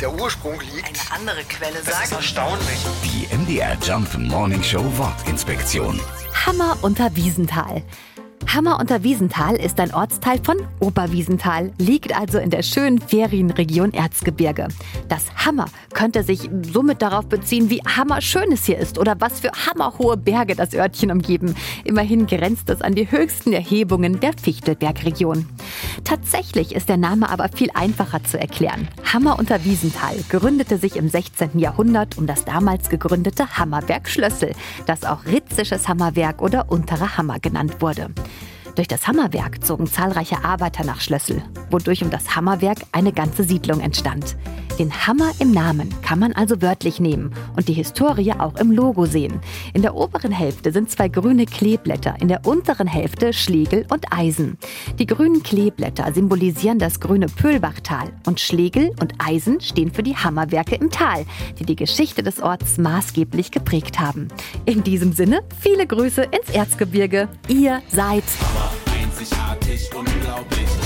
der Ursprung liegt. Eine andere Quelle Das ist sagt. erstaunlich. Die MDR Jump Morning Show Wortinspektion. Hammer unter Wiesenthal. Hammer unter Wiesenthal ist ein Ortsteil von Oberwiesenthal, liegt also in der schönen Ferienregion Erzgebirge. Das Hammer könnte sich somit darauf beziehen, wie hammerschön es hier ist oder was für hammerhohe Berge das Örtchen umgeben. Immerhin grenzt es an die höchsten Erhebungen der Fichtelbergregion. Tatsächlich ist der Name aber viel einfacher zu erklären. Hammer unter Wiesenthal gründete sich im 16. Jahrhundert um das damals gegründete Hammerwerk Schlössel, das auch Ritzisches Hammerwerk oder Unterer Hammer genannt wurde. Durch das Hammerwerk zogen zahlreiche Arbeiter nach Schlössel, wodurch um das Hammerwerk eine ganze Siedlung entstand. Den Hammer im Namen kann man also wörtlich nehmen und die Historie auch im Logo sehen. In der oberen Hälfte sind zwei grüne Kleeblätter, in der unteren Hälfte Schlegel und Eisen. Die grünen Kleeblätter symbolisieren das grüne Pöhlbachtal und Schlegel und Eisen stehen für die Hammerwerke im Tal, die die Geschichte des Orts maßgeblich geprägt haben. In diesem Sinne, viele Grüße ins Erzgebirge. Ihr seid Einzigartig, unglaublich.